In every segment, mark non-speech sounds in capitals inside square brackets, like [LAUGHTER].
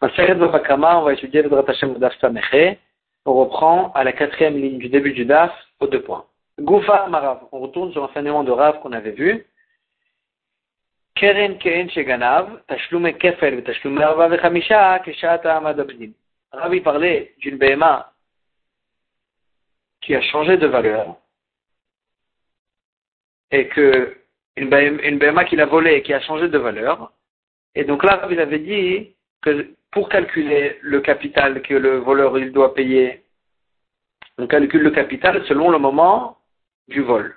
on va étudier le Hashem Daf On reprend à la quatrième ligne du début du Daf, aux deux points. Goufa Marav. On retourne sur l'enseignement de Rav qu'on avait vu. Keren Keren Sheganav, Tashlume Kefel, Tashlume parlait d'une BMA qui a changé de valeur et que une BMA qu'il a volée et qui a changé de valeur. Et donc là, il avait dit que pour calculer le capital que le voleur il doit payer, on calcule le capital selon le moment du vol.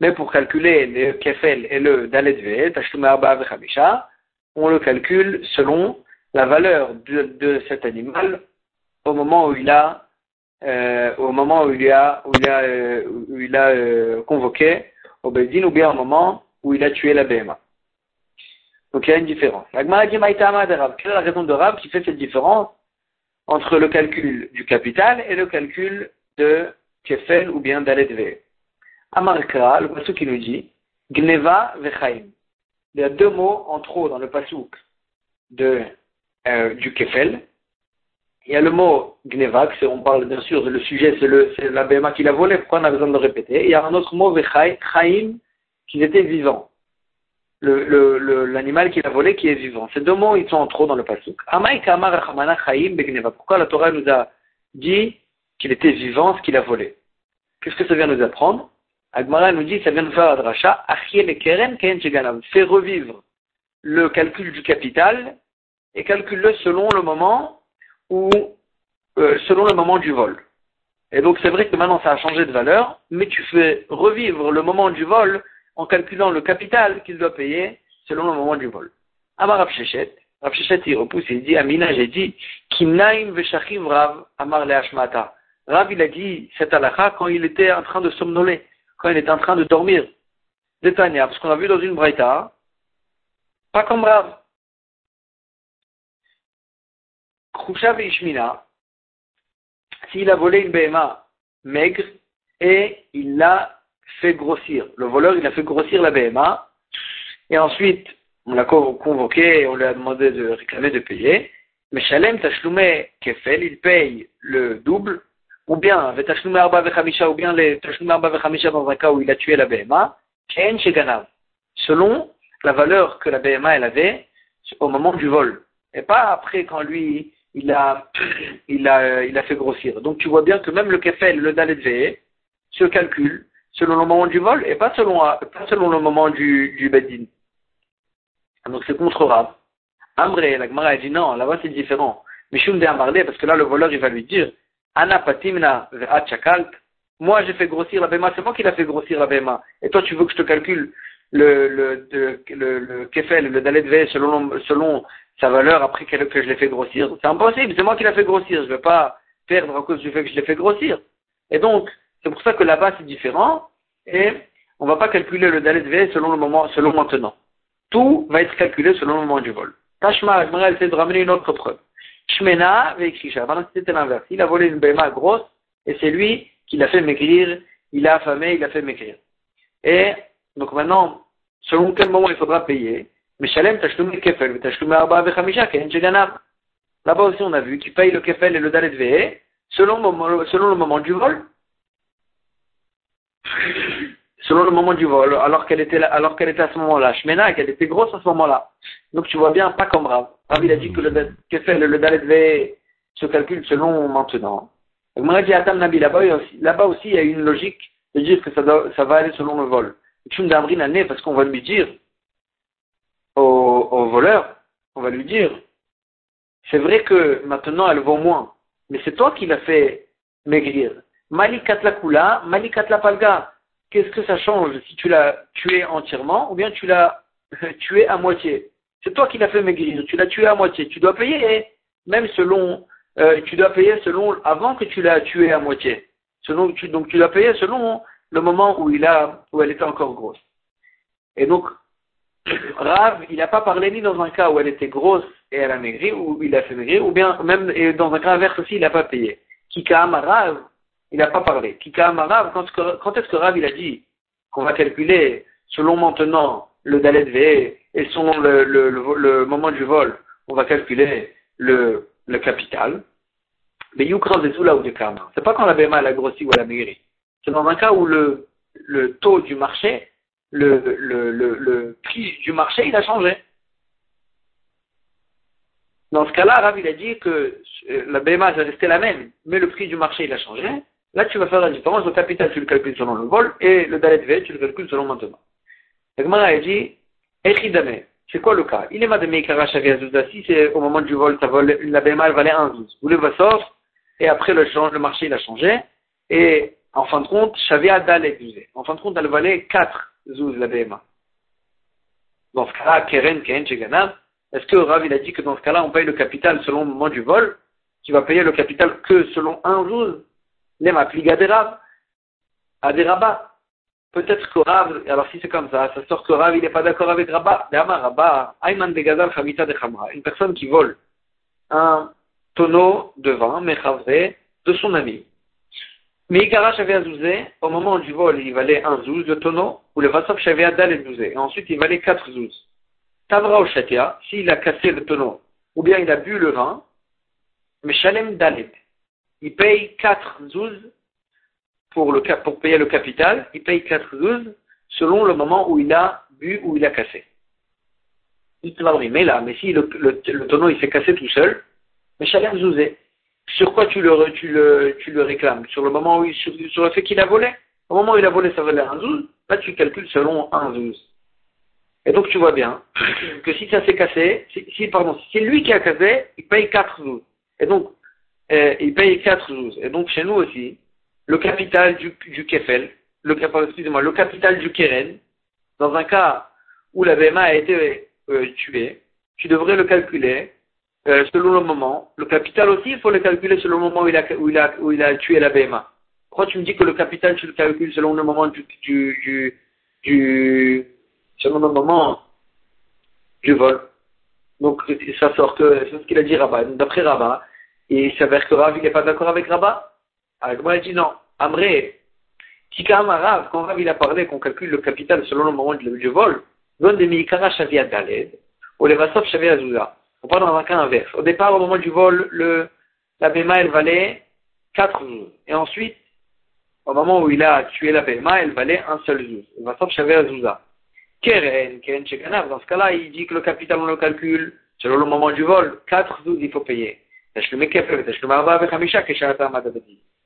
Mais pour calculer le kefel et le daletve, on le calcule selon la valeur de, cet animal au moment où il a euh, au moment où il a où il a, euh, où il a euh, convoqué au Bedin ou bien au moment où il a tué la BMA. Donc il y a une différence. Quelle est la raison de Rav qui fait cette différence entre le calcul du capital et le calcul de Kefel ou bien d'Aledve Amarkra, le pasuk qui nous dit Gneva vechaim. Il y a deux mots en trop dans le pasuk de, euh, du Kefel. Il y a le mot Gneva, on parle bien sûr, le sujet c'est la BMA qui l'a volé, pourquoi on a besoin de le répéter? il y a un autre mot Vechaim, qui était vivant l'animal le, le, qu'il a volé qui est vivant. Ces deux mots, ils sont en trop dans le pasuk. Pourquoi la Torah nous a dit qu'il était vivant ce qu'il a volé? Qu'est-ce que ça vient nous apprendre? Agmara nous dit, ça vient nous faire adracha, Fais revivre le calcul du capital et calcule-le selon le moment ou euh, selon le moment du vol. Et donc c'est vrai que maintenant ça a changé de valeur, mais tu fais revivre le moment du vol en calculant le capital qu'il doit payer selon le moment du vol. Amar Rav Shechet, Rav Shechet il repousse, il dit, Amina, j'ai dit, Kimnaim Veshachiv Rav Amar Le Hashmata. Rav il a dit cette halakha quand il était en train de somnoler, quand il était en train de dormir. Détania, parce qu'on a vu dans une braïta, pas comme Rav. Khushav Ishmina, s'il a volé une BMA maigre et il l'a fait grossir. Le voleur, il a fait grossir la BMA, et ensuite, on l'a convoqué, on lui a demandé de réclamer de payer. Mais Shalem Tashlume Kefel, il paye le double, ou bien Tashlume Arba Vechamisha, ou bien les Tashlume Arba Vechamisha dans un cas où il a tué la BMA, Ken Sheganav, selon la valeur que la BMA elle avait au moment du vol. Et pas après quand lui, il a, [CLEARS THROAT] il a, il a fait grossir. Donc tu vois bien que même le Kefel, le Dalet se calcule selon le moment du vol et pas selon, pas selon le moment du, du Bedin. Donc c'est contre Rav. Amré, la Gemara a dit non, là-bas c'est différent. Mishum de Amarle, parce que là le voleur il va lui dire, Ana patimna chakalt, moi j'ai fait grossir la Bema, c'est moi qui l'a fait grossir la Bema. Et toi tu veux que je te calcule le, le, le, le, kefel, le dalet v selon, selon sa valeur après que, que je l'ai fait grossir? C'est impossible, c'est moi qui l'a fait grossir, je ne vais pas perdre à cause du fait que je l'ai fait grossir. Et donc, c'est pour ça que là-bas c'est différent et on ne va pas calculer le dalet V selon le moment, selon maintenant. Tout va être calculé selon le moment du vol. Tashma, elle essaie de ramener une autre preuve. Shmena veikrisha. Maintenant c'était l'inverse. Il a volé une béma grosse et c'est lui qui l'a fait maigrir. Il a affamé, il a fait maigrir. Et donc maintenant, selon quel moment il faudra payer. Meshalem tashlum kefel, tashlum arba vechamisha, ken Là-bas aussi on a vu qu'il paye le kefel et le dalet V selon, selon le moment du vol selon le moment du vol, alors qu'elle était, qu'elle était à ce moment-là. Shmena, qu'elle était grosse à ce moment-là. Donc tu vois bien, pas comme Rav. Rav, a dit que le, que fait le, le Dalet V se calcule selon maintenant. Moi, dit Atam Nabi, là-bas aussi, il y a une logique de dire que ça, va aller selon le vol. Tu me année parce qu'on va lui dire au, au voleur, on va lui dire, c'est vrai que maintenant elle vaut moins, mais c'est toi qui l'as fait maigrir. Malikat la kula, malikat la palga qu'est-ce que ça change si tu l'as tué entièrement ou bien tu l'as [LAUGHS] tué à moitié? C'est toi qui l'as fait maigrir, tu l'as tué à moitié. Tu dois payer, même selon, euh, tu dois payer selon, avant que tu l'as tué à moitié. Selon, tu, donc tu dois payer selon le moment où il a, où elle était encore grosse. Et donc, [COUGHS] Rav, il n'a pas parlé ni dans un cas où elle était grosse et elle a maigri, ou il a fait maigrir, ou bien même et dans un cas inverse aussi, il n'a pas payé. Kikam Rav, il n'a pas parlé. Quand, est-ce que Rav il a dit qu'on va calculer selon maintenant le Dalet V et selon le, moment du vol, on va calculer le, capital, mais Yukra Vezula ou de Kama. C'est pas quand la BMA a grossi ou elle a maigri. C'est dans un cas où le, taux du marché, le prix du marché, il a changé. Dans ce cas-là, Rav, il a dit que euh, la BMA va rester la même, mais le prix du marché, il a changé. Là, tu vas faire la différence. Le capital, tu le calcules selon le vol, et le Dalet V, tu le calcules selon maintenant. La Gemara a dit, Echidame, c'est quoi le cas? Il est madame si c'est au moment du vol, ça vole, la BMA, elle valait 1 12. Vous le sort, et après le, le marché, il a changé, et en fin de compte, Shavia Dalet En fin de compte, elle valait 4 zouz, la BMA. Dans ce cas-là, Keren, Ken, Cheganam, est-ce que Rav, a dit que dans ce cas-là, on paye le capital selon le moment du vol? Tu vas payer le capital que selon un jour Les pliga des à des rabats. Peut-être que Rav, alors si c'est comme ça, ça sort que Rav, il n'est pas d'accord avec Rabat. Rabat, Ayman de Gazal Chavita de Khamra. Une personne qui vole un tonneau de vin, Mechavre, de son ami. Mais Igara Shavia Zouzé, au moment du vol, il valait un zouz, le tonneau, ou le Vassov Shavia Dal et Zouzé. Et ensuite, il valait quatre zouz. Tavra Shatia, s'il a cassé le tonneau, ou bien il a bu le vin, mais Shalem Dalet, il paye 4 zouz pour, payer le capital, il paye 4 zouz selon le moment où il a bu ou il a cassé. Il te va mais là, mais si le, le, tonneau il s'est cassé tout seul, mais Shalem Zouzé, sur quoi tu le, tu le, tu le réclames? Sur le moment où il, fait qu'il a volé? Au moment où il a volé, ça valait un zouz, là tu calcules selon un zouz. Et donc tu vois bien que si ça s'est cassé, si, pardon, si c'est lui qui a cassé, il paye 4 zouz. Et donc, euh, il paye 4 zouz. Et donc chez nous aussi, le capital du, du kefel, le, excusez-moi, le capital du keren, dans un cas où la BMA a été euh, tuée, tu devrais le calculer euh, selon le moment. Le capital aussi, il faut le calculer selon le moment où il a, où il a, où il a tué la BMA. Pourquoi tu me dis que le capital, tu le calcules selon le moment du, du, du, selon le moment du vol? Donc, ça sort que, c'est ce qu'il a dit Rabat. D'après Rabat, il s'avère que Rav, il n'est pas d'accord avec Rabat. Alors, moi, il dit non. Amré, quand Rav, quand Rav, il a parlé qu'on calcule le capital selon le moment du, vol, donne des Mikara Shavia Daled, ou les Vasov Shavia Azuza. On parle dans un cas inverse. Au départ, au moment du vol, le, la Bema, elle valait 4 jours. Et ensuite, au moment où il a tué la Bema, elle valait un seul jour. Vasov Shavia Azuza. Keren, Keren Shekanav, dans ce cas-là, il dit que le capital, on le calcule selon le moment du vol, 4 zouz, il faut payer.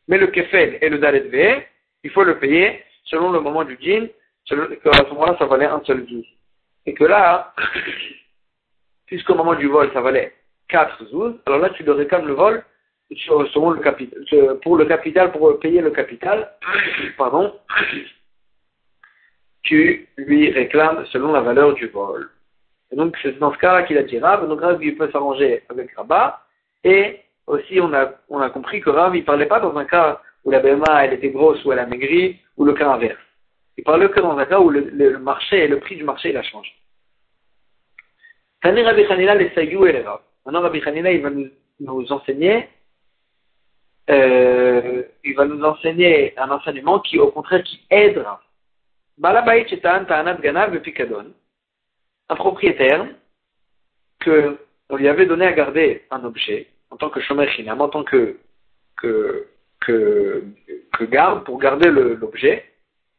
Mais le kefel et le dalet il faut le payer selon le moment du djinn, à ce moment-là, ça valait un seul zouz. Et que là, [COUGHS] puisqu'au moment du vol, ça valait 4 zouz, alors là, tu le réclames le vol selon le capital, pour le capital, pour payer le capital, [COUGHS] pardon, [COUGHS] tu lui réclames selon la valeur du vol. Et donc, c'est dans ce cas-là qu'il a dit Rav. Donc, Rav, il peut s'arranger avec Rabat. Et aussi, on a, compris que Rav, il parlait pas dans un cas où la BMA, était grosse ou elle a maigri, ou le cas inverse. Il parlait que dans un cas où le, marché, le prix du marché, il a changé. Maintenant, Rabbi Hanina, il va nous, enseigner, euh, il va nous enseigner un enseignement qui, au contraire, qui aide. Un propriétaire que on lui avait donné à garder un objet en tant que shomer en tant que, que, garde pour garder l'objet.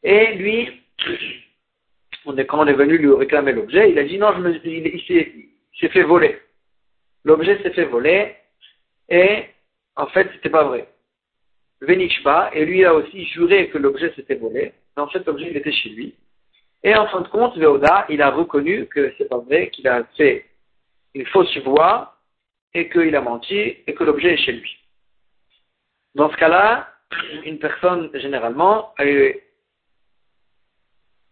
Et lui, on est, quand on est venu lui réclamer l'objet, il a dit non, je me, il, il s'est fait voler. L'objet s'est fait voler et en fait, c'était pas vrai. Venichba, et lui a aussi juré que l'objet s'était volé mais en fait l'objet il était chez lui. Et en fin de compte, Veoda, il a reconnu que c'est pas vrai, qu'il a fait une fausse voix et qu'il a menti et que l'objet est chez lui. Dans ce cas-là, une personne généralement est,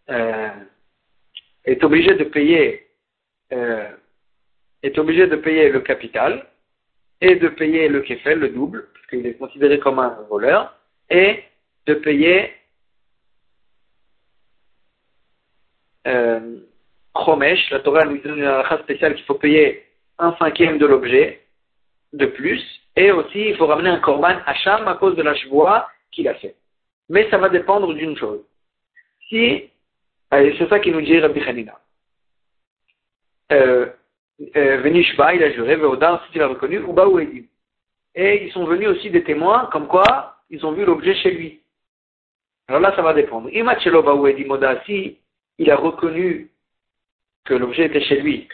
euh, est obligée de payer euh, est de payer le capital et de payer le kefel, le double, parce qu'il est considéré comme un voleur, et de payer euh, la Torah nous donne une halakha spéciale qu'il faut payer un cinquième de l'objet de plus, et aussi il faut ramener un korban Hacham à cause de la chevoie qu'il a fait. Mais ça va dépendre d'une chose. Si, c'est ça qui nous dit Rabbi Hanina. Euh, euh, Venishba, il a juré, Veodar, il a reconnu, Uba ou. Et ils sont venus aussi des témoins, comme quoi ils ont vu l'objet chez lui. Alors là, ça va dépendre. Si il a reconnu que l'objet était chez lui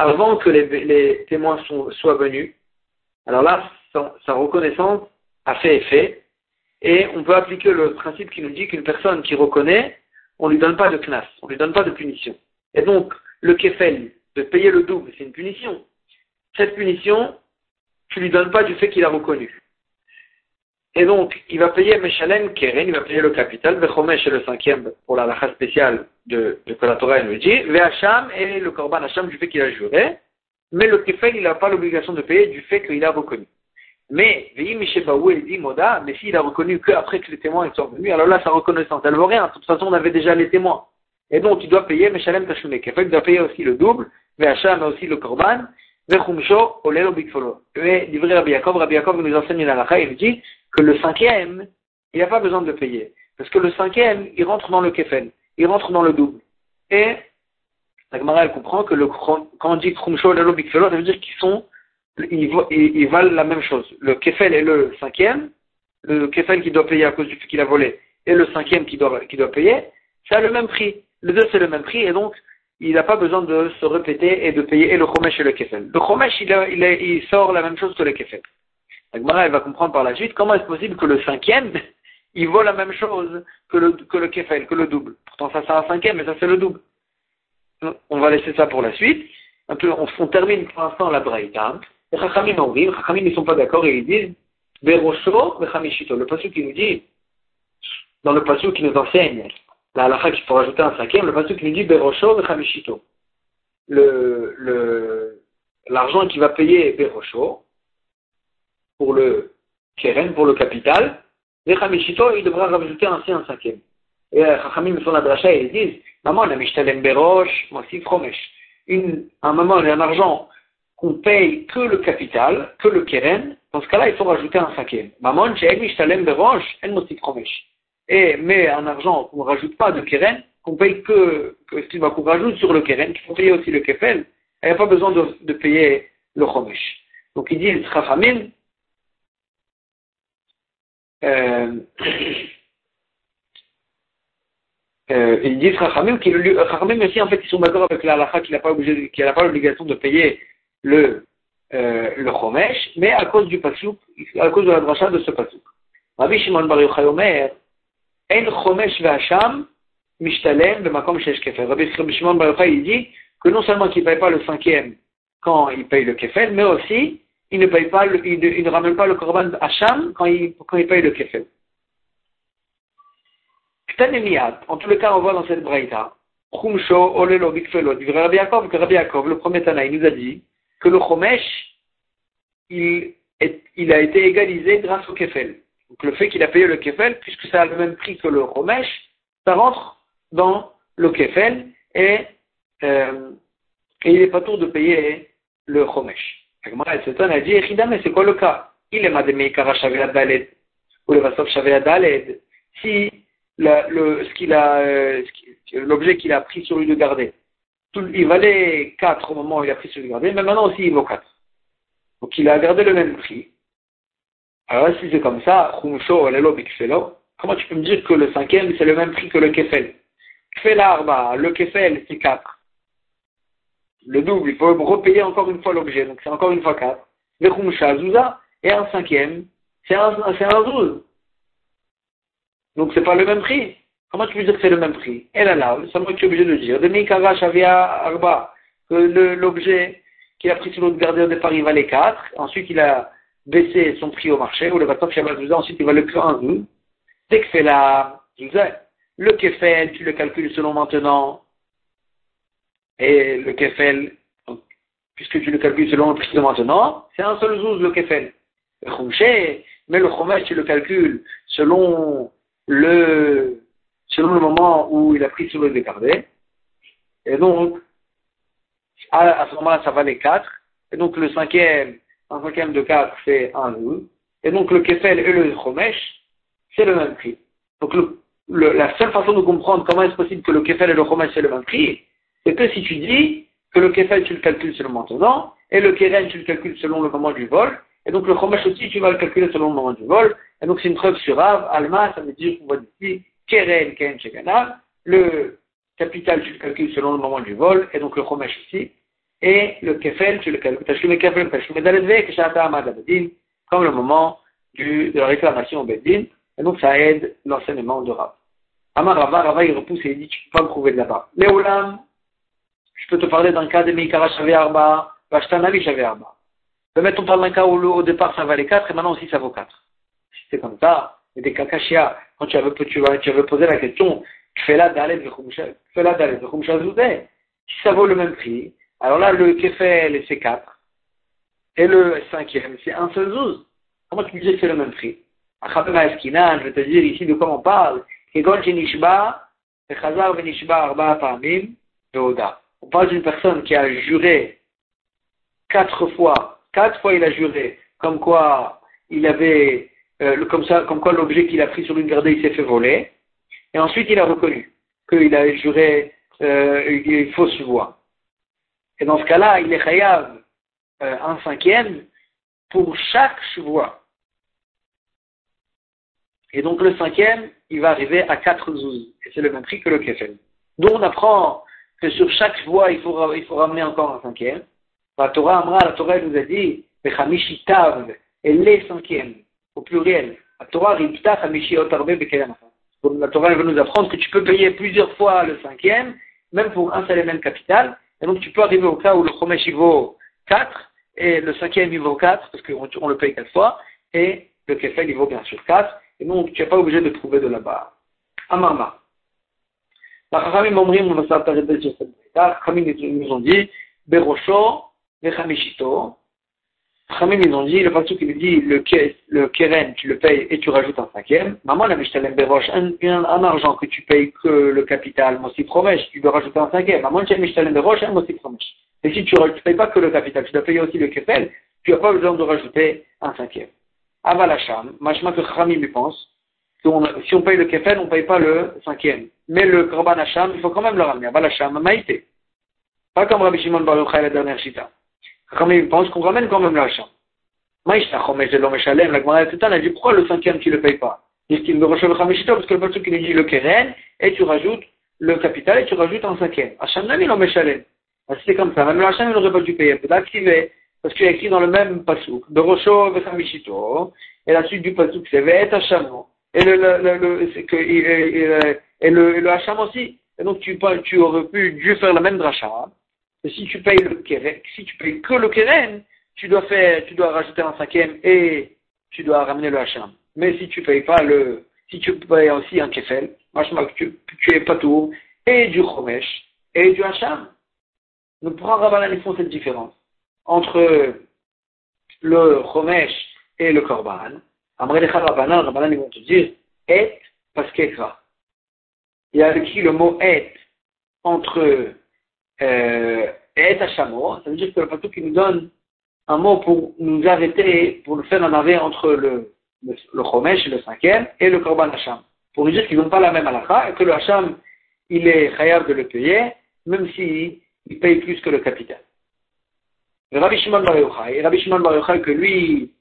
avant que les, témoins soient venus, alors là, sa, reconnaissance a fait effet. Et on peut appliquer le principe qui nous dit qu'une personne qui reconnaît, on ne lui donne pas de knas, on ne lui donne pas de punition. Et donc, le kefel, de payer le double, c'est une punition. Cette punition, tu lui donnes pas du fait qu'il a reconnu. Et donc, il va payer Meshalem Keren, il va payer le capital, Vechomesh est le cinquième pour la lacha spéciale de, de que la Torah nous dit, Vehacham et le Korban Hacham du fait qu'il a juré, mais le Kefel, il n'a pas l'obligation de payer du fait qu'il a reconnu. Mais, Vehi il dit Moda, mais s'il a reconnu qu'après que les témoins sont venus, alors là, sa reconnaissance, elle vaut rien. De toute façon, on avait déjà les témoins. Et donc, il doit payer Meshalem Tashune Kefel, il doit payer aussi le double, Vehacham aussi le Korban, Vechumsho, Olelo Bigfolo. Et, livré Rabbi Yaakov, Rabbi Yaakov nous enseigne la lacha, il dit, que le cinquième, il n'a pas besoin de payer. Parce que le cinquième, il rentre dans le kefel, il rentre dans le double. Et la Gemara, elle comprend que quand on dit krumsho et bikfelo, ça veut dire qu'ils sont, ils, valent la même chose. Le kefel est le cinquième, le kefel qui doit payer à cause du fait qu'il a volé, et le cinquième qui doit, qui doit payer, ça le même prix. Les deux, c'est le même prix, et donc, il n'a pas besoin de se répéter et de payer et le chomesh et le kefel. Le chomesh, il, il, il, sort la même chose que le kefel. La elle va comprendre par la suite comment est-ce possible que le cinquième, il vaut la même chose que le, que kefel, que le double. Pourtant, ça, c'est un cinquième, mais ça, c'est le double. On va laisser ça pour la suite. Peu, on, termine pour l'instant la braïta. Les Chachamim les Chachamim ne sont pas d'accord et ils disent Berosho, Bechamichito. Le passage qui nous dit, dans le passage qui nous enseigne, la halakha qui faut rajouter un cinquième, le passage qui nous dit Berosho, le, l'argent qui va payer Berosho, pour le keren, pour le capital, les Chamishito, il devra rajouter ainsi un cinquième. Et Chachamim font la dracha et ils disent, maman, la mishtalem berosh, mossif chomesh. Une, un moment, un argent qu'on paye que le capital, que le keren, dans ce cas-là, il faut rajouter un cinquième. Maman, j'ai mishtalem berosh, en mossif chomesh. Et, mais un argent qu'on ne rajoute pas de keren, qu'on paye que, que qu'on rajoute sur le keren, qu'il faut payer aussi le kefel, il n'y a pas besoin de, payer le chomesh. Donc il dit, Chachamim, euh, [COUGHS] euh, ils disent Chachamim, Chachamim aussi en fait ils sont d'accord avec la halakha qu'il n'a pas qu'il n'a pas l'obligation de payer le euh, le chomesh, mais à cause du pasouk, à cause de la dracha de ce pasouk. Rabbi Shimon Bar Yochai Omer, En chomesh ve'asham mishtalem b'makom shesh kefel. Rabbi Shimon Bar Yochai il dit que non seulement qu'il ne paye pas le cinquième quand il paye le kefel, mais aussi il ne paye pas, le, il, ne ramène pas le korban Hacham quand il, paye le kefel. En tous les cas, on voit dans cette braïta, Chumsho, Olelo, Bikfelo, Rabbi Yaakov, que Rabbi Yaakov, le premier Tana, il nous a dit que le Chomesh, il, a été égalisé grâce au kefel. Donc le fait qu'il a payé le kefel, puisque ça a le même prix que le Chomesh, ça rentre dans le kefel et, euh, il n'est pas tour de payer le Chomesh. Elle s'étonne, elle dit, mais c'est quoi le cas Il est Mademekara Shavia Daled, ou le Vasov Shavia Daled. Si le, ce qu'il l'objet qu'il a pris sur lui de garder, il valait 4 au moment où il a pris sur lui de garder, mais maintenant aussi il vaut 4. Donc il a gardé le même prix. Alors si c'est comme ça, comment tu peux me dire que le cinquième c'est le même prix que le Kefel le Kefel c'est 4 le double, il faut repayer encore une fois l'objet, donc c'est encore une fois 4. Le Khumsha Zouza, et un cinquième, c'est un, un Zouz. Donc c'est pas le même prix. Comment tu peux dire que c'est le même prix? Et là, là, c'est moi qui suis obligé de dire. De Mikara Shavia Arba, que l'objet qu'il a pris sur l'autre gardien au départ, il valait 4. Ensuite, il a baissé son prix au marché, ou le Vatov Shabbat Zouza, ensuite il valait plus un Zouz. Dès que c'est là, le Kefel, tu le calcules selon maintenant et le kefel, puisque tu le calcules selon le prix de maintenant, c'est un seul zouz le kefel. Le mais le chomesh, tu le calcules selon le, selon le moment où il a pris sur le décardé. Et donc, à, ce moment-là, ça valait 4. Et donc, le cinquième, un cinquième de 4, c'est un zouz. Et donc, le kefel et le chomesh, c'est le même prix. Donc, la seule façon de comprendre comment est-ce possible que le kefel et le chomesh c'est le même prix, c'est que si tu dis que le kefel, tu le calcules selon maintenant, et le keren, tu le calcules selon le moment du vol, et donc le chomesh aussi, tu vas le calculer selon le moment du vol, et donc c'est une preuve sur Rav, Alma, ça veut dire qu'on voit ici, keren, keren, shekana, le capital, tu le calcules selon le moment du vol, et donc le chomesh aussi, et le kefel, tu le calcules, le kefel, comme le moment de la réclamation au Beddin, et donc ça aide l'enseignement de Rav. Amar Rava, Rava il repousse et il dit tu peux pas me prouver de là-bas. Léolam, je peux te parler d'un cas de Meikara Arba, Vashtanavi Arba. Peut-être on parle d'un cas où au départ ça valait 4 et maintenant aussi ça vaut 4. Si c'est comme ça, a des kakashia, quand tu avais, tu, tu avais posé la question, d'aller de si ça vaut le même prix, alors là le kefel c'est 4 et le cinquième c'est un seul zouz. Comment tu me dis que c'est le même prix? je vais te dire ici de quoi on parle. On parle d'une personne qui a juré quatre fois, quatre fois il a juré, comme quoi il avait, euh, comme ça, comme quoi l'objet qu'il a pris sur une gardée, il s'est fait voler, et ensuite il a reconnu qu'il a juré euh, une fausse voix. Et dans ce cas-là, il est chayav euh, un cinquième pour chaque voix. Et donc le cinquième, il va arriver à 4 zouz. Et c'est le même prix que le kefel. Donc on apprend que sur chaque voie, il faut, il faut ramener encore un cinquième. La Torah Amra, la Torah nous a dit, et les cinquièmes, au pluriel. La Torah Ripta Chamishi Otarbe La Torah veut nous apprendre que tu peux payer plusieurs fois le cinquième, même pour un seul et même capital. Et donc tu peux arriver au cas où le Chomesh il vaut 4, et le cinquième il vaut 4, parce qu'on le paye 4 fois, et le Kefel il vaut bien sûr 4. Et donc, tu n'es pas obligé de trouver de là-bas. Amarma. La Chachamim Omrim, on va s'arrêter sur cette La Chachamim nous ont dit, Berosho, Vechamishito. Chachamim ils ont dit, le pasuk qui dit, le, le keren, tu le payes et tu rajoutes un cinquième. Maman, la Mishtalem Berosh, un, un, argent que tu payes que le capital, Mossi Promesh, tu dois rajouter un cinquième. Maman, tu Mishtalem Berosh, un Mossi Promesh. Et si tu ne payes pas que le capital, tu dois payer aussi le kefel, tu n'as pas besoin de rajouter un cinquième. Avalacham, machma que Chachamim lui pense, si on paye le kefel, on ne paye pas le cinquième. Mais le korban hacham, il faut quand même le ramener. Avalacham, maïté. Pas comme Rabbi Shimon Bar Yochai, la dernière chita. Chachamim pense qu'on ramène quand même le hacham. La Gemara a dit pourquoi le cinquième tu le payes pas? Il parce que le pasuk qui dit le keren, et tu rajoutes le capital, et tu rajoutes un cinquième. Hacham nami l'homme shalem. C'est comme ça. Même le hacham, il n'aurait pas dû payer. Il. Parce qu'il y a écrit dans le même pasuk, Berosho Vechamishito, et la suite du pasuk c'est Ve'et Hachamo, et le, le, le, que, et, et, le, le Hacham aussi. Et donc tu, tu aurais pu Dieu faire la même dracha. Et si tu payes le si tu payes que le keren, tu dois faire, tu dois rajouter un cinquième et tu dois ramener le Hacham. Mais si tu payes pas le, si tu payes aussi un kefel, tu, tu es pas tout, et du chomesh, et du Hacham. Donc pour un rabbanan, ils font cette différence entre le Chomesh et le Korban, Amrelecha Rabbanan, Rabbanan, ils vont te dire et paskekra. Il y a écrit le mot et entre euh, et hachamo, ça veut dire que le patou qui nous donne un mot pour nous arrêter, pour nous faire un arrêt entre le, le, le le cinquième, et le Korban Hacham. Pour nous dire qu'ils n'ont pas la même halakha et que le Hacham, il est khayab de le payer, même s'il il paye plus que le capital. Rabbi Shimon Bar Yochai, et Rabbi Shimon Bar Yochai que lui,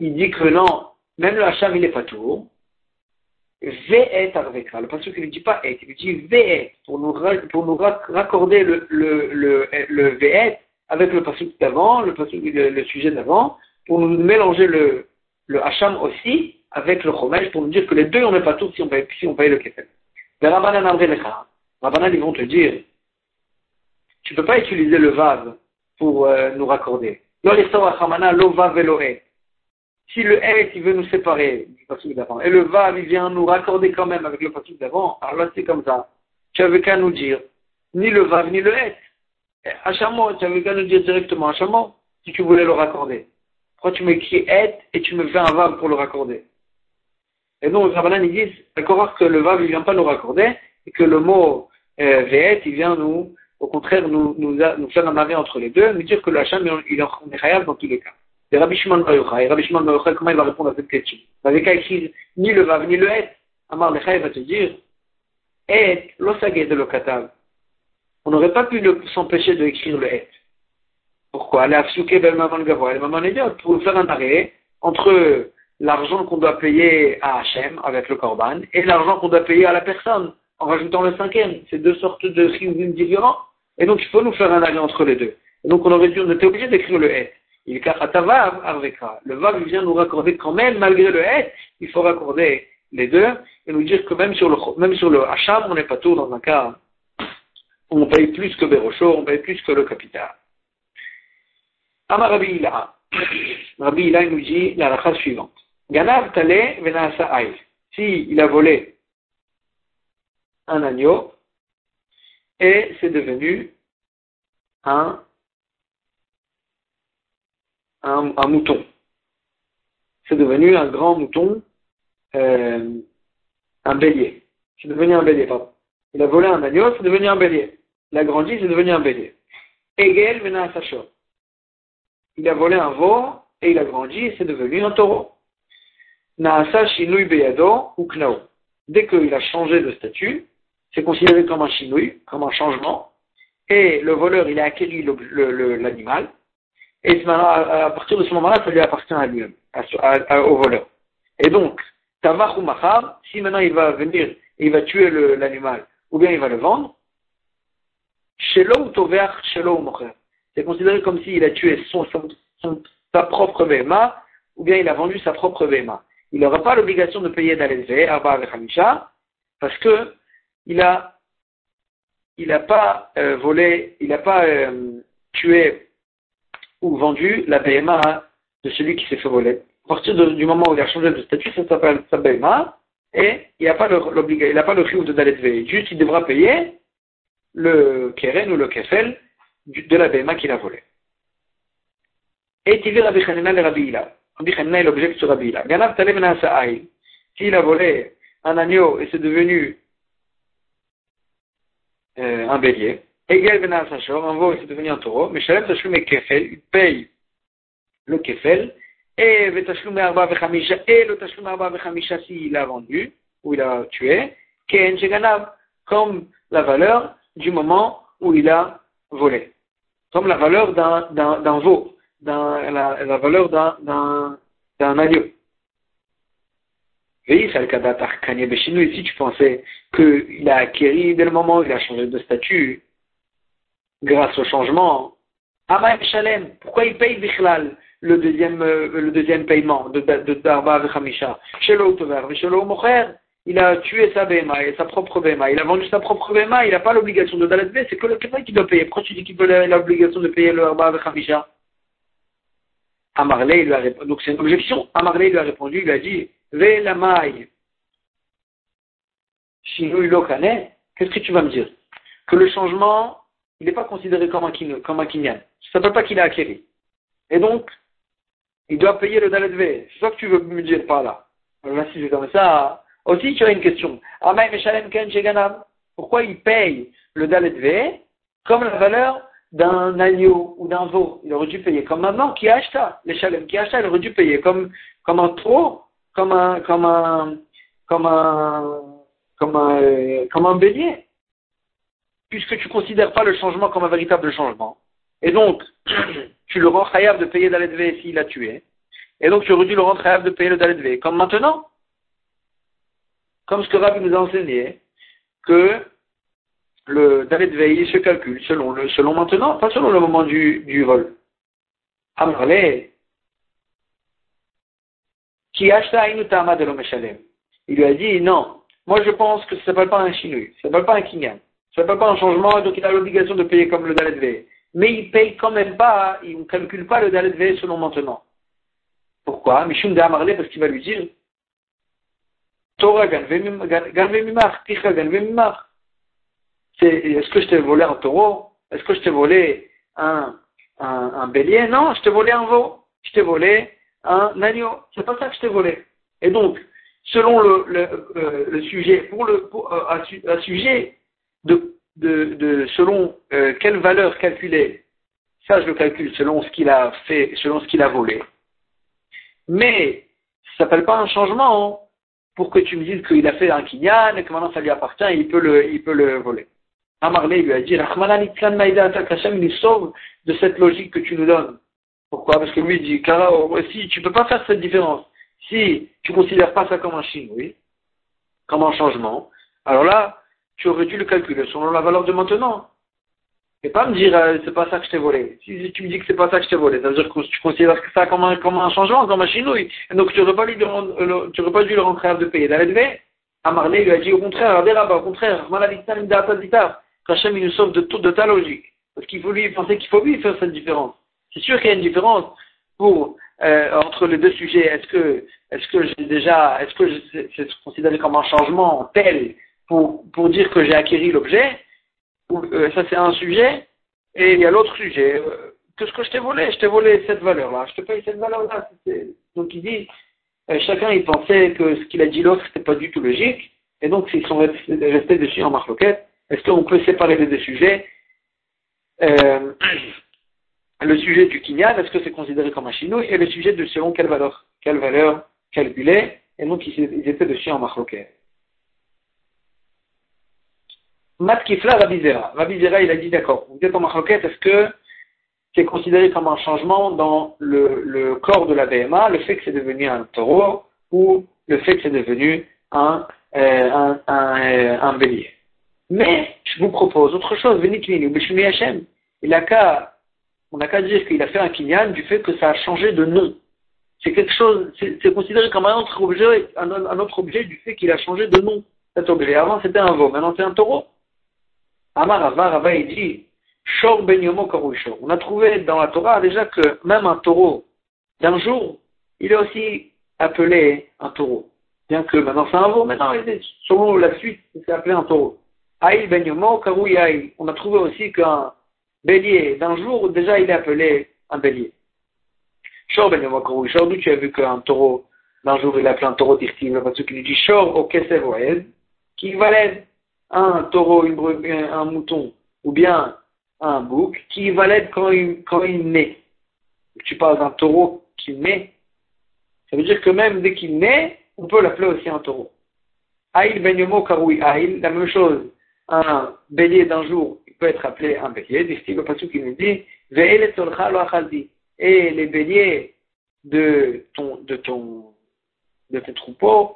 il dit que non, même le Hacham, il est pas tout. Ve'et arvekra. Le il ne dit pas et, il dit ve'et, pour nous, pour nous raccorder le, le, le, le avec le pasteur d'avant, le, le, le sujet d'avant, pour nous mélanger le, le Hacham aussi avec le Chomesh, pour nous dire que les deux, on n'est pas tous si on paye, si on paye le Kefel. Mais Rabbanan Amrelecha, Rabbanan, ils vont te dire, tu ne peux pas utiliser le Vav pour euh, nous raccorder. Si le et il veut nous séparer du passage d'avant, et le va il vient nous raccorder quand même avec le passage d'avant, alors là c'est comme ça. Tu avais qu'à nous dire, ni le va ni le et. Hachamo, tu avais qu'à nous dire directement Hachamo, si tu voulais le raccorder. Pourquoi tu m'écris et et tu me fais un vav pour le raccorder? Et donc, Rabbanan, ils disent, d'accord que le vav il vient pas nous raccorder, et que le mot euh, il vient nous au contraire, nous, nous, faire un arrêt entre les deux, nous dire que le Hacham, il est khayab dans tous les cas. Et Rabbi Shimon Bar Yochai, Rabbi Shimon Bar Yochai, comment il va répondre à cette question qu'à écrire ni le Vav, ni le Et. Amar Lechai va te dire, Et, l'osagé de l'okatav. on n'aurait pas pu s'empêcher d'écrire le et. Pourquoi Pour faire un arrêt entre l'argent qu'on doit payer à Hachem avec le Corban et l'argent qu'on doit payer à la personne en rajoutant le cinquième. C'est deux sortes de chiyuvim différents. Et donc il faut nous faire un arrêt entre les deux. Et donc on aurait dû, on était obligé d'écrire le et. Il Le vav vient nous raccorder quand même, malgré le et, il faut raccorder les deux et nous dire que même sur le, même sur le Hacham, on n'est pas tout dans un cas où on paye plus que Berocho, on paye plus que le capital. Amar Rabbi Ila. Rabbi Ila nous dit la racha suivante. Ganav tale venasa Si il a volé un agneau et c'est devenu un, un, mouton. C'est devenu un grand mouton euh, un bélier. C'est devenu un bélier, pardon. Il a volé un agneau, c'est devenu un bélier. Il a grandi, c'est devenu un bélier. Egel Sachor. Il a volé un veau et il a grandi c'est devenu un taureau. Naasa shinui beyado ou knao. Dès qu'il a changé de statut, c'est considéré comme un shinui, comme un changement, et le voleur, il a acquis l'animal, et à partir de ce moment-là, ça lui appartient à lui-même, au voleur. Et donc, Tavach ou Machar, si maintenant il va venir et il va tuer l'animal, ou bien il va le vendre, Shelo ou Tover, Shelo ou Mocher. C'est considéré comme s'il a tué son, sa propre Bema, ou bien il a vendu sa propre Bema. Il n'aura pas l'obligation de payer d'Alezve, Arba avec Hamisha, parce que il a, il n'a pas euh, volé, il n'a pas euh, tué ou vendu la BMA de celui qui s'est fait voler à partir du moment où il a changé de statut, ça s'appelle Sabema, et il n'a pas l'obligation, il n'a pas le de Dalet Juste, il devra payer le Keren ou le Kefel de la Bema qu'il a volé. Et il Rabbi Chanina le Rabbi Ila. Rabbi Chanina, il objecte sur Rabbi Ila. Ganav Talem. S'il a volé un agneau et c'est devenu euh, un bélier, Egel Ben un veau et c'est devenu un taureau, mais Shalem Tashum et Kefel, il paye le Kefel, et le tashlum arba vechamisha, et le tashlum arba vechamisha s'il a vendu, ou il a tué, ken sheganav, comme la valeur du moment où il a volé. Comme la valeur d'un, veau, la, la valeur d'un, agneau. Cas Si tu pensais qu'il a acquis dès le moment où il a changé de statut, grâce au changement, Amaim Shalem, pourquoi il paye Bichlal le deuxième, euh, le deuxième paiement de, de Darba Vechamisha. L'Autover, chez Mocher, il a tué sa BMA et sa propre BMA. Il a vendu sa propre BMA, il n'a pas l'obligation de Dalet c'est que le quelqu'un qui doit payer. Pourquoi tu dis qu'il a l'obligation de payer le Darba Vechamisha Amarley lui a répondu, donc c'est une objection. Amarley lui a répondu, il a dit, Ve la maille. Qu'est-ce que tu vas me dire? Que le changement, il n'est pas considéré comme un, un kinyan. Ça ne veut pas qu'il a acquéri. Et donc, il doit payer le Dalet V. C'est ça que tu veux me dire par là. Alors si je comme ça, aussi tu as une question. Pourquoi il paye le Dalet V comme la valeur d'un agneau ou d'un veau? Il aurait dû payer comme un qui a acheté. Les Shalem qui a acheté, il aurait dû payer comme, comme un un, comme un, comme un, comme un, comme un bélier. Puisque tu ne considères pas le changement comme un véritable changement. Et donc, [CLEARS THROAT] tu le rends khayab de payer Dalet V s'il a tué. Et donc, tu aurais dû le rendre khayab de payer le Dalet V. Comme maintenant. Comme ce que Rabbi nous a enseigné, que le Dalet V, il se calcule selon le, selon maintenant, pas selon le moment du, vol. Amarle, qui acheta inutama de l'homme Il lui a dit, non, moi je pense que ça ne s'appelle pas un chinois, ça ne s'appelle pas un kinyan, ça ne s'appelle pas un changement, donc il a l'obligation de payer comme le Dalet V mais il paye quand même pas, il ne calcule pas le Dalet V selon maintenant. Pourquoi? Mishum de Amarle, parce qu'il va lui dire Torah Mimar, Ticha Mimar. Est-ce que je t'ai volé un taureau? Est-ce que je t'ai volé un, un, un, bélier? Non, je t'ai volé un veau. Je t'ai volé un agneau. C'est pas ça que je t'ai volé. Et donc, selon le, euh, sujet, pour le, euh, sujet de de, de selon euh, quelle valeur calculer, ça je le calcule selon ce qu'il a fait, selon ce qu'il a volé. Mais ça s'appelle pas un changement pour que tu me dises qu'il a fait un kinyan et que maintenant ça lui appartient et il peut le, il peut le voler. Amarlé lui a dit, Hashem nous sauve de cette logique que tu nous donnes. Pourquoi? Parce que lui dit, car si tu peux pas faire cette différence, si tu considères pas ça comme un chine, comme un changement, alors là, tu aurais dû le calculer selon la valeur de maintenant. Et pas me dire, euh, c'est pas ça que je t'ai volé. Si, tu me dis que c'est pas ça que je t'ai volé, ça veut dire que tu considères ça comme un, changement, comme un chinouille. Donc tu n'aurais pas, euh, pas dû le rentrer de payer. D'aller Amarlé lui a dit au contraire, au contraire, Hachem il nous sauve de toute ta logique. Parce qu'il faut lui penser qu'il faut lui faire cette différence. C'est sûr qu'il y a une différence euh, entre les deux sujets. Est-ce que est-ce que j'ai déjà est-ce que c'est considéré comme un changement tel pour dire que j'ai acquis l'objet euh, ça c'est un sujet, et il y a l'autre sujet. Euh, Qu'est-ce que je t'ai volé Je t'ai volé cette valeur-là, je te paye cette valeur-là. Donc il dit, euh, chacun il pensait que ce qu'il a dit l'autre n'était pas du tout logique, et donc s'ils sont restés dessus en marloquette, est-ce qu'on peut séparer les deux sujets? [CLEARS THROAT] Le sujet du kinyan, est-ce que c'est considéré comme un chinou Et le sujet de selon quelle valeur, quelle valeur et donc ils, étaient dessus en marloquette. Matkifla Rabizera. Rabizera, il a dit d'accord, vous êtes en marloquette, est-ce que c'est considéré comme un changement dans le, corps de la BMA, le fait que c'est devenu un taureau ou le fait que c'est devenu un, euh, un, bélier? Mais je vous propose autre chose, Venikmini ou Hashem. Il a qu'à, on n'a qu'à dire qu'il a fait un kinyan du fait que ça a changé de nom. C'est quelque chose, c'est considéré comme un autre objet, un, un autre objet du fait qu'il a changé de nom. Cet objet. Avant c'était un veau, maintenant c'est un taureau. Amar Rava, Rava dit, Shor ben yomo On a trouvé dans la Torah déjà que même un taureau d'un jour, il est aussi appelé un taureau. Bien que maintenant c'est un veau, maintenant selon la suite, c'est appelé un taureau. Aïl ben yomo On a trouvé aussi qu'un bélier d'un jour, déjà il est appelé un bélier. Shor ben yomo D'où tu as vu qu'un taureau d'un jour il est appelé un taureau tirtiv, parce qu'il dit Shor au kesev qui valait un taureau, un mouton, ou bien un bouc, qui va l'être quand il, quand il naît. Tu parles d'un taureau qui naît, ça veut dire que même dès qu'il naît, on peut l'appeler aussi un taureau. Aïl ben yomo karoui aïl, la même chose, un bélier d'un jour, il peut être appelé un bélier, dit le passage qui nous dit, et les béliers de ton, de ton, de tes troupeaux,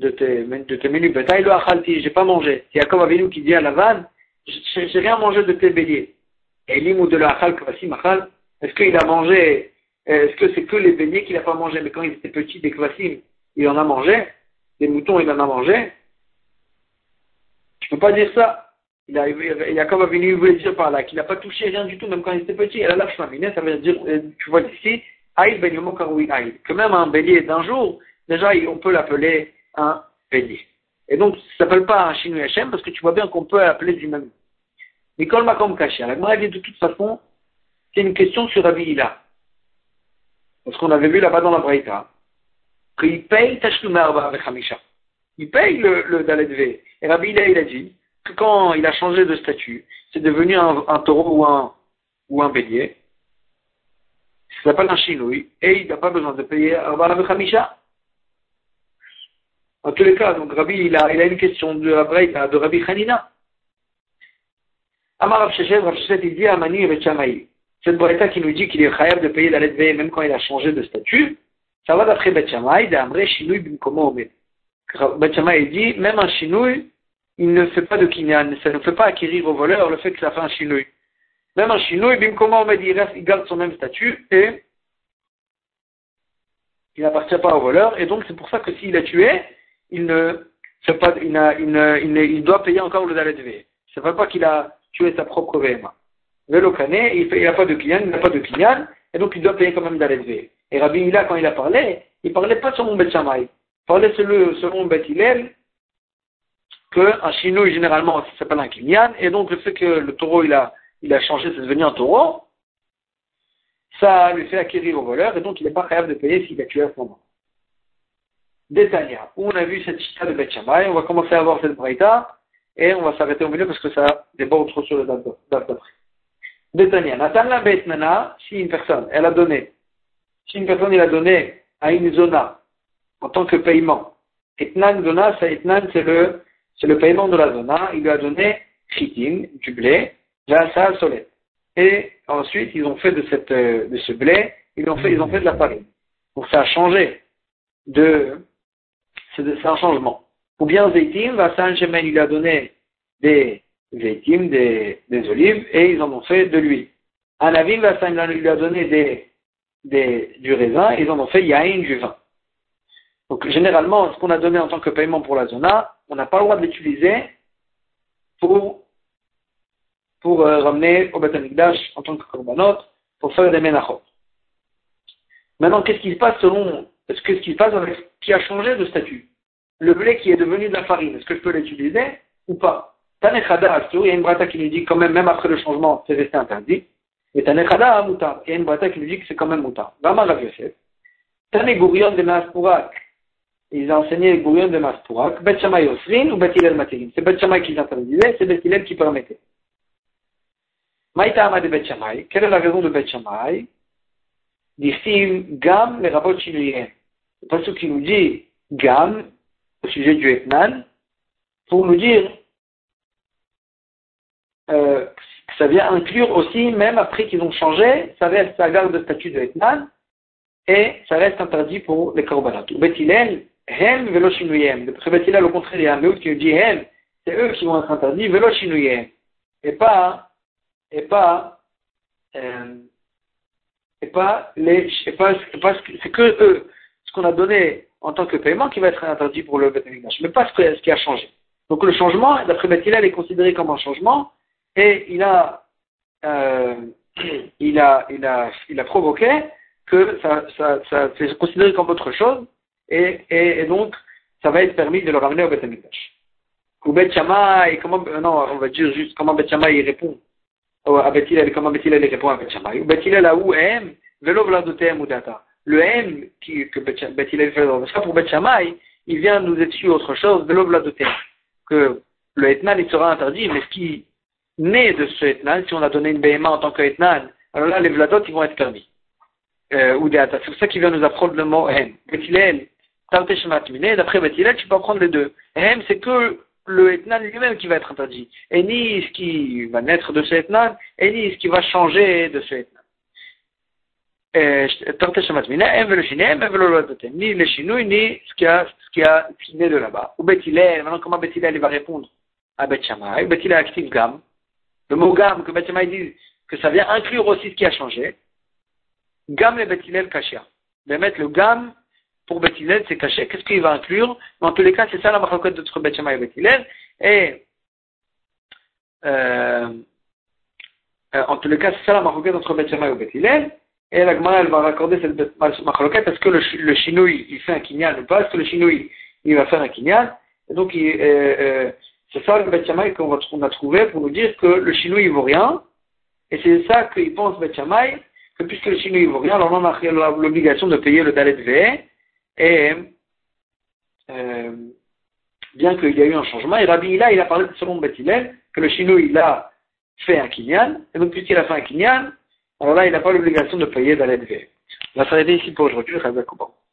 de tes, de tes menus bétail, le achalti, j'ai pas mangé. C'est Jacob Avinu qui dit à la vanne, j'ai rien mangé de tes béliers. Et l'imou de la achal kvasim achal, est-ce qu'il a mangé, est-ce que c'est que les béliers qu'il n'a pas mangé, mais quand il était petit, des kvasim, il en a mangé, des moutons, il en a mangé. Tu peux pas dire ça. Il a, Jacob Avinu voulait dire par là qu'il n'a pas touché rien du tout, même quand il était petit. Elle a la ça veut dire, euh, tu vois ici, Aïl ben yomo Que même un bélier d'un jour, déjà, on peut l'appeler un bélier. Et donc, ça ne s'appelle pas un Shinui Hashem parce que tu vois bien qu'on peut appeler du même. Nicole Makom Kashia. La dit de toute façon, c'est une question sur Rabbi Hila. Parce qu'on avait vu là-bas dans la Braïta qu'il paye Tashlum avec Hamisha. Il paye le, le Dalet V. Et Rabbi Hila, il a dit que quand il a changé de statut, c'est devenu un, taureau ou un, ou un bélier. Ça s'appelle un Shinui. Et il n'a pas besoin de payer Arba avec Hamisha. En tous les cas, donc Rabbi, il a, il a une question de la de Rabbi Hanina. Amar Shechet, Rav il dit à Mani et. Cette Braïta qui nous dit qu'il est khayab de payer la lettre V même quand il a changé de statut, ça va d'après Bet Shamaï, d'Amre Shinouy Bimkomo Omed. Bet Shamaï dit, même un Shinouy, il ne fait pas de kinyan, ça ne fait pas acquérir au voleur le fait que ça fait un Shinouy. Même un Shinouy Bimkomo Omed, il, reste, il garde son même statut et il n'appartient pas au voleur, et donc c'est pour ça que s'il a tué, il ne, pas, il, il, il, doit payer encore le dalet V. Ne veut pas qu'il a tué sa propre VMA. Vélo il n'a pas de kinyan, il n'a pas de kinyan, et donc il doit payer quand même dalet V. Et Rabbi Hila, quand il a parlé, il parlait pas selon Bet. Il parlait selon, Bet Hillel, qu'un chino, généralement, ça s'appelle un kinyan, et donc le fait que le taureau, il a, il a changé, c'est devenu un taureau, ça lui fait acquérir au voleur, et donc il n'est pas capable de payer s'il a tué à ce moment. Détania, où on a vu cette chita de Beth on va commencer à voir cette braïta, et on va s'arrêter au milieu parce que ça déborde trop sur le date d'après. Détania, Nathan la bête nana, si une personne, elle a donné, si une personne, il a donné à une zona, en tant que paiement, etnan zona, ça c'est le, c'est le paiement de la zona, il lui a donné chitim, du blé, al solet. Et ensuite, ils ont fait de, cette, euh, de ce blé, ils ont fait, ils ont fait de la farine. Donc ça a changé de, c'est un changement. Ou bien Zaitim, Vassan Shemen, il a donné des Zaitim, des, olives, et ils en ont fait de l'huile. Anavim, Vassan, il lui a donné des, des, du raisin, et ils en ont fait Yain, du vin. Donc généralement, ce qu'on a donné en tant que paiement pour la zona, on n'a pas le droit de l'utiliser pour, pour euh, ramener au Beth en tant que korbanot, pour faire des menachot. Maintenant, qu'est-ce qui se passe selon, est-ce que ce qui se passe avec qui a changé de statut Le blé qui est devenu de la farine, est-ce que je peux l'utiliser ou pas? Tanechada il y a une brata qui nous dit quand même, même après le changement, c'est resté interdit. Et Tanechada Moutar, il y a une brata qui nous dit que c'est quand même Moutar. Vama Rav Yosef. Tane Gourion de Maaspourak, ils ont enseigné Gourion de Maaspourak, Bet Osrin ou Bet Hillel Matirin. C'est Bet Shamay qui l'interdisait, c'est Bet qui permettait. Maïta Amad de Bet quelle est la raison de Bet Shamay D'ici, Gam, les rabots chinois. C'est ce qui nous dit Gam, au sujet du Etnan, pour nous dire euh, que ça vient inclure aussi, même après qu'ils ont changé, ça reste, ça garde le statut de Etnan, et ça reste interdit pour les korbanot. Betilel, hem velo shinuyem. D'après Betilel, au contraire, il y a un qui nous dit hem, c'est eux qui vont être interdits, velo shinuyem. Et pas, et pas, euh, et pas les, et pas, c'est que eux, ce qu'on a donné en tant que paiement qui va être interdit pour le Betamikdash, mais pas ce, qui a changé. Donc le changement, d'après Bethilel, est considéré comme un changement et il a, euh, [CLEARS THROAT] il a, il a, il a provoqué que ça, ça, ça c'est considéré comme autre chose et, et, donc ça va être permis de le ramener au Betamikdash. Ou Bet et comment, euh, non, on va dire juste comment Bet il répond à Bethilel, comment Bethilel répond à Bet Shammai. Bethilel a où M, velo vladotem ou data le M qui, que Beth fait dans le pour Beth il vient nous expliquer autre chose, de l'obladoté, que le Etnan il sera interdit, mais ce qui naît de ce Etnan, si on a donné une BMA en tant que Etnan, alors là les Vladot ils vont être permis. Euh, C'est pour ça qu'il vient nous apprendre le mot M. Bethilel, d'après Bethilel, tu peux apprendre les deux. M c'est que le Etnan lui-même qui va être interdit, et ni ce qui va naître de ce Etnan, et ni ce qui va changer de ce Etnan. Ni le chinouille, ni ce qui a, ce qui a né de là-bas. Ou Bethilel, maintenant comment Bethilel va répondre à Beth Shammai? Active Gam. Le mot Gam, que Beth dit que ça vient inclure aussi ce qui a changé. Gam le Bethilel kashia. De mettre le Gam pour Bethilel, c'est caché. Qu'est-ce qu'il va inclure Dans tous les cas, c'est ça la marquette de Beth Shammai et Bethilel. Et, en tous les cas, c'est ça la marquette entre Beth et Bethilel. Et la Gemara, va raccorder cette machloquette. Est-ce que le, le il fait un kinyan ou pas Est-ce que le chinouille, il va faire un kinyan Et donc, euh, euh, c'est ça le Betchamay qu'on a trouvé pour nous dire que le chinouille, il vaut rien. Et c'est ça qu'il pense Betchamay, que puisque le chinouille, il vaut rien, alors on a l'obligation de payer le Dalet V. Et, euh, bien qu'il y a eu un changement, et Rabbi il a parlé selon Bethilel, que le chinouille, il a fait un kinyan. Et donc, puisqu'il a fait un kinyan, alors là, il n'a pas l'obligation de payer dans l'aide On va s'arrêter ici pour aujourd'hui.